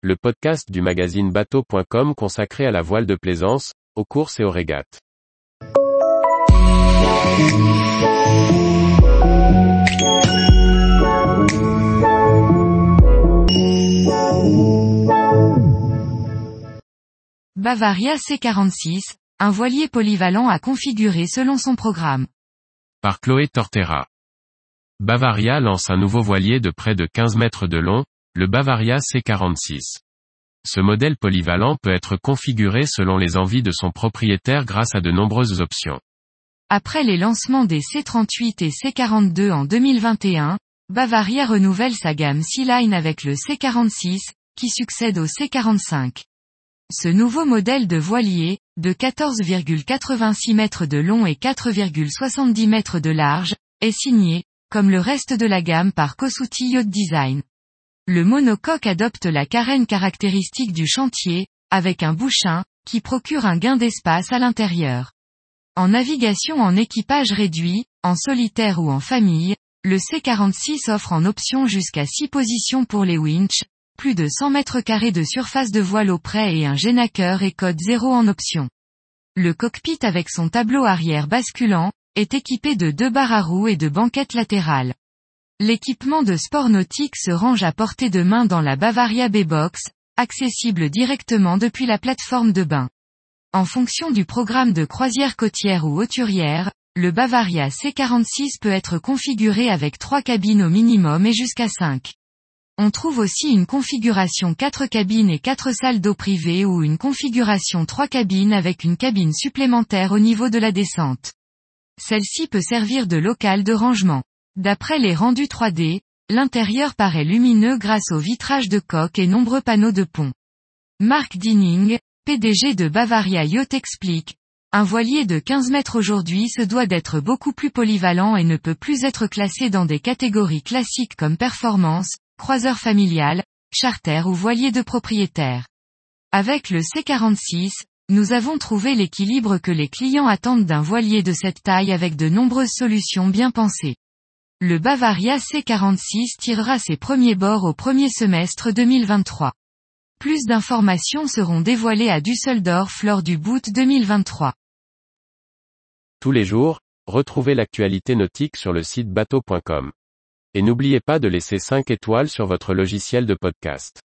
le podcast du magazine bateau.com consacré à la voile de plaisance, aux courses et aux régates. Bavaria C46, un voilier polyvalent à configurer selon son programme. Par Chloé Tortera. Bavaria lance un nouveau voilier de près de 15 mètres de long, le Bavaria C46. Ce modèle polyvalent peut être configuré selon les envies de son propriétaire grâce à de nombreuses options. Après les lancements des C38 et C42 en 2021, Bavaria renouvelle sa gamme Sea-Line avec le C46, qui succède au C45. Ce nouveau modèle de voilier, de 14,86 mètres de long et 4,70 mètres de large, est signé, comme le reste de la gamme par Kosuti Yacht Design. Le monocoque adopte la carène caractéristique du chantier, avec un bouchin, qui procure un gain d'espace à l'intérieur. En navigation en équipage réduit, en solitaire ou en famille, le C46 offre en option jusqu'à 6 positions pour les winches, plus de 100 mètres carrés de surface de voile au près et un génaqueur et code 0 en option. Le cockpit avec son tableau arrière basculant, est équipé de deux barres à roues et de banquettes latérales. L'équipement de sport nautique se range à portée de main dans la Bavaria B-Box, accessible directement depuis la plateforme de bain. En fonction du programme de croisière côtière ou hauturière, le Bavaria C46 peut être configuré avec trois cabines au minimum et jusqu'à 5. On trouve aussi une configuration 4 cabines et 4 salles d'eau privées ou une configuration 3 cabines avec une cabine supplémentaire au niveau de la descente. Celle-ci peut servir de local de rangement. D'après les rendus 3D, l'intérieur paraît lumineux grâce au vitrage de coque et nombreux panneaux de pont. Mark Dinning, PDG de Bavaria Yacht explique, un voilier de 15 mètres aujourd'hui se doit d'être beaucoup plus polyvalent et ne peut plus être classé dans des catégories classiques comme performance, croiseur familial, charter ou voilier de propriétaire. Avec le C46, nous avons trouvé l'équilibre que les clients attendent d'un voilier de cette taille avec de nombreuses solutions bien pensées. Le Bavaria C46 tirera ses premiers bords au premier semestre 2023. Plus d'informations seront dévoilées à Düsseldorf lors du boot 2023. Tous les jours, retrouvez l'actualité nautique sur le site bateau.com. Et n'oubliez pas de laisser 5 étoiles sur votre logiciel de podcast.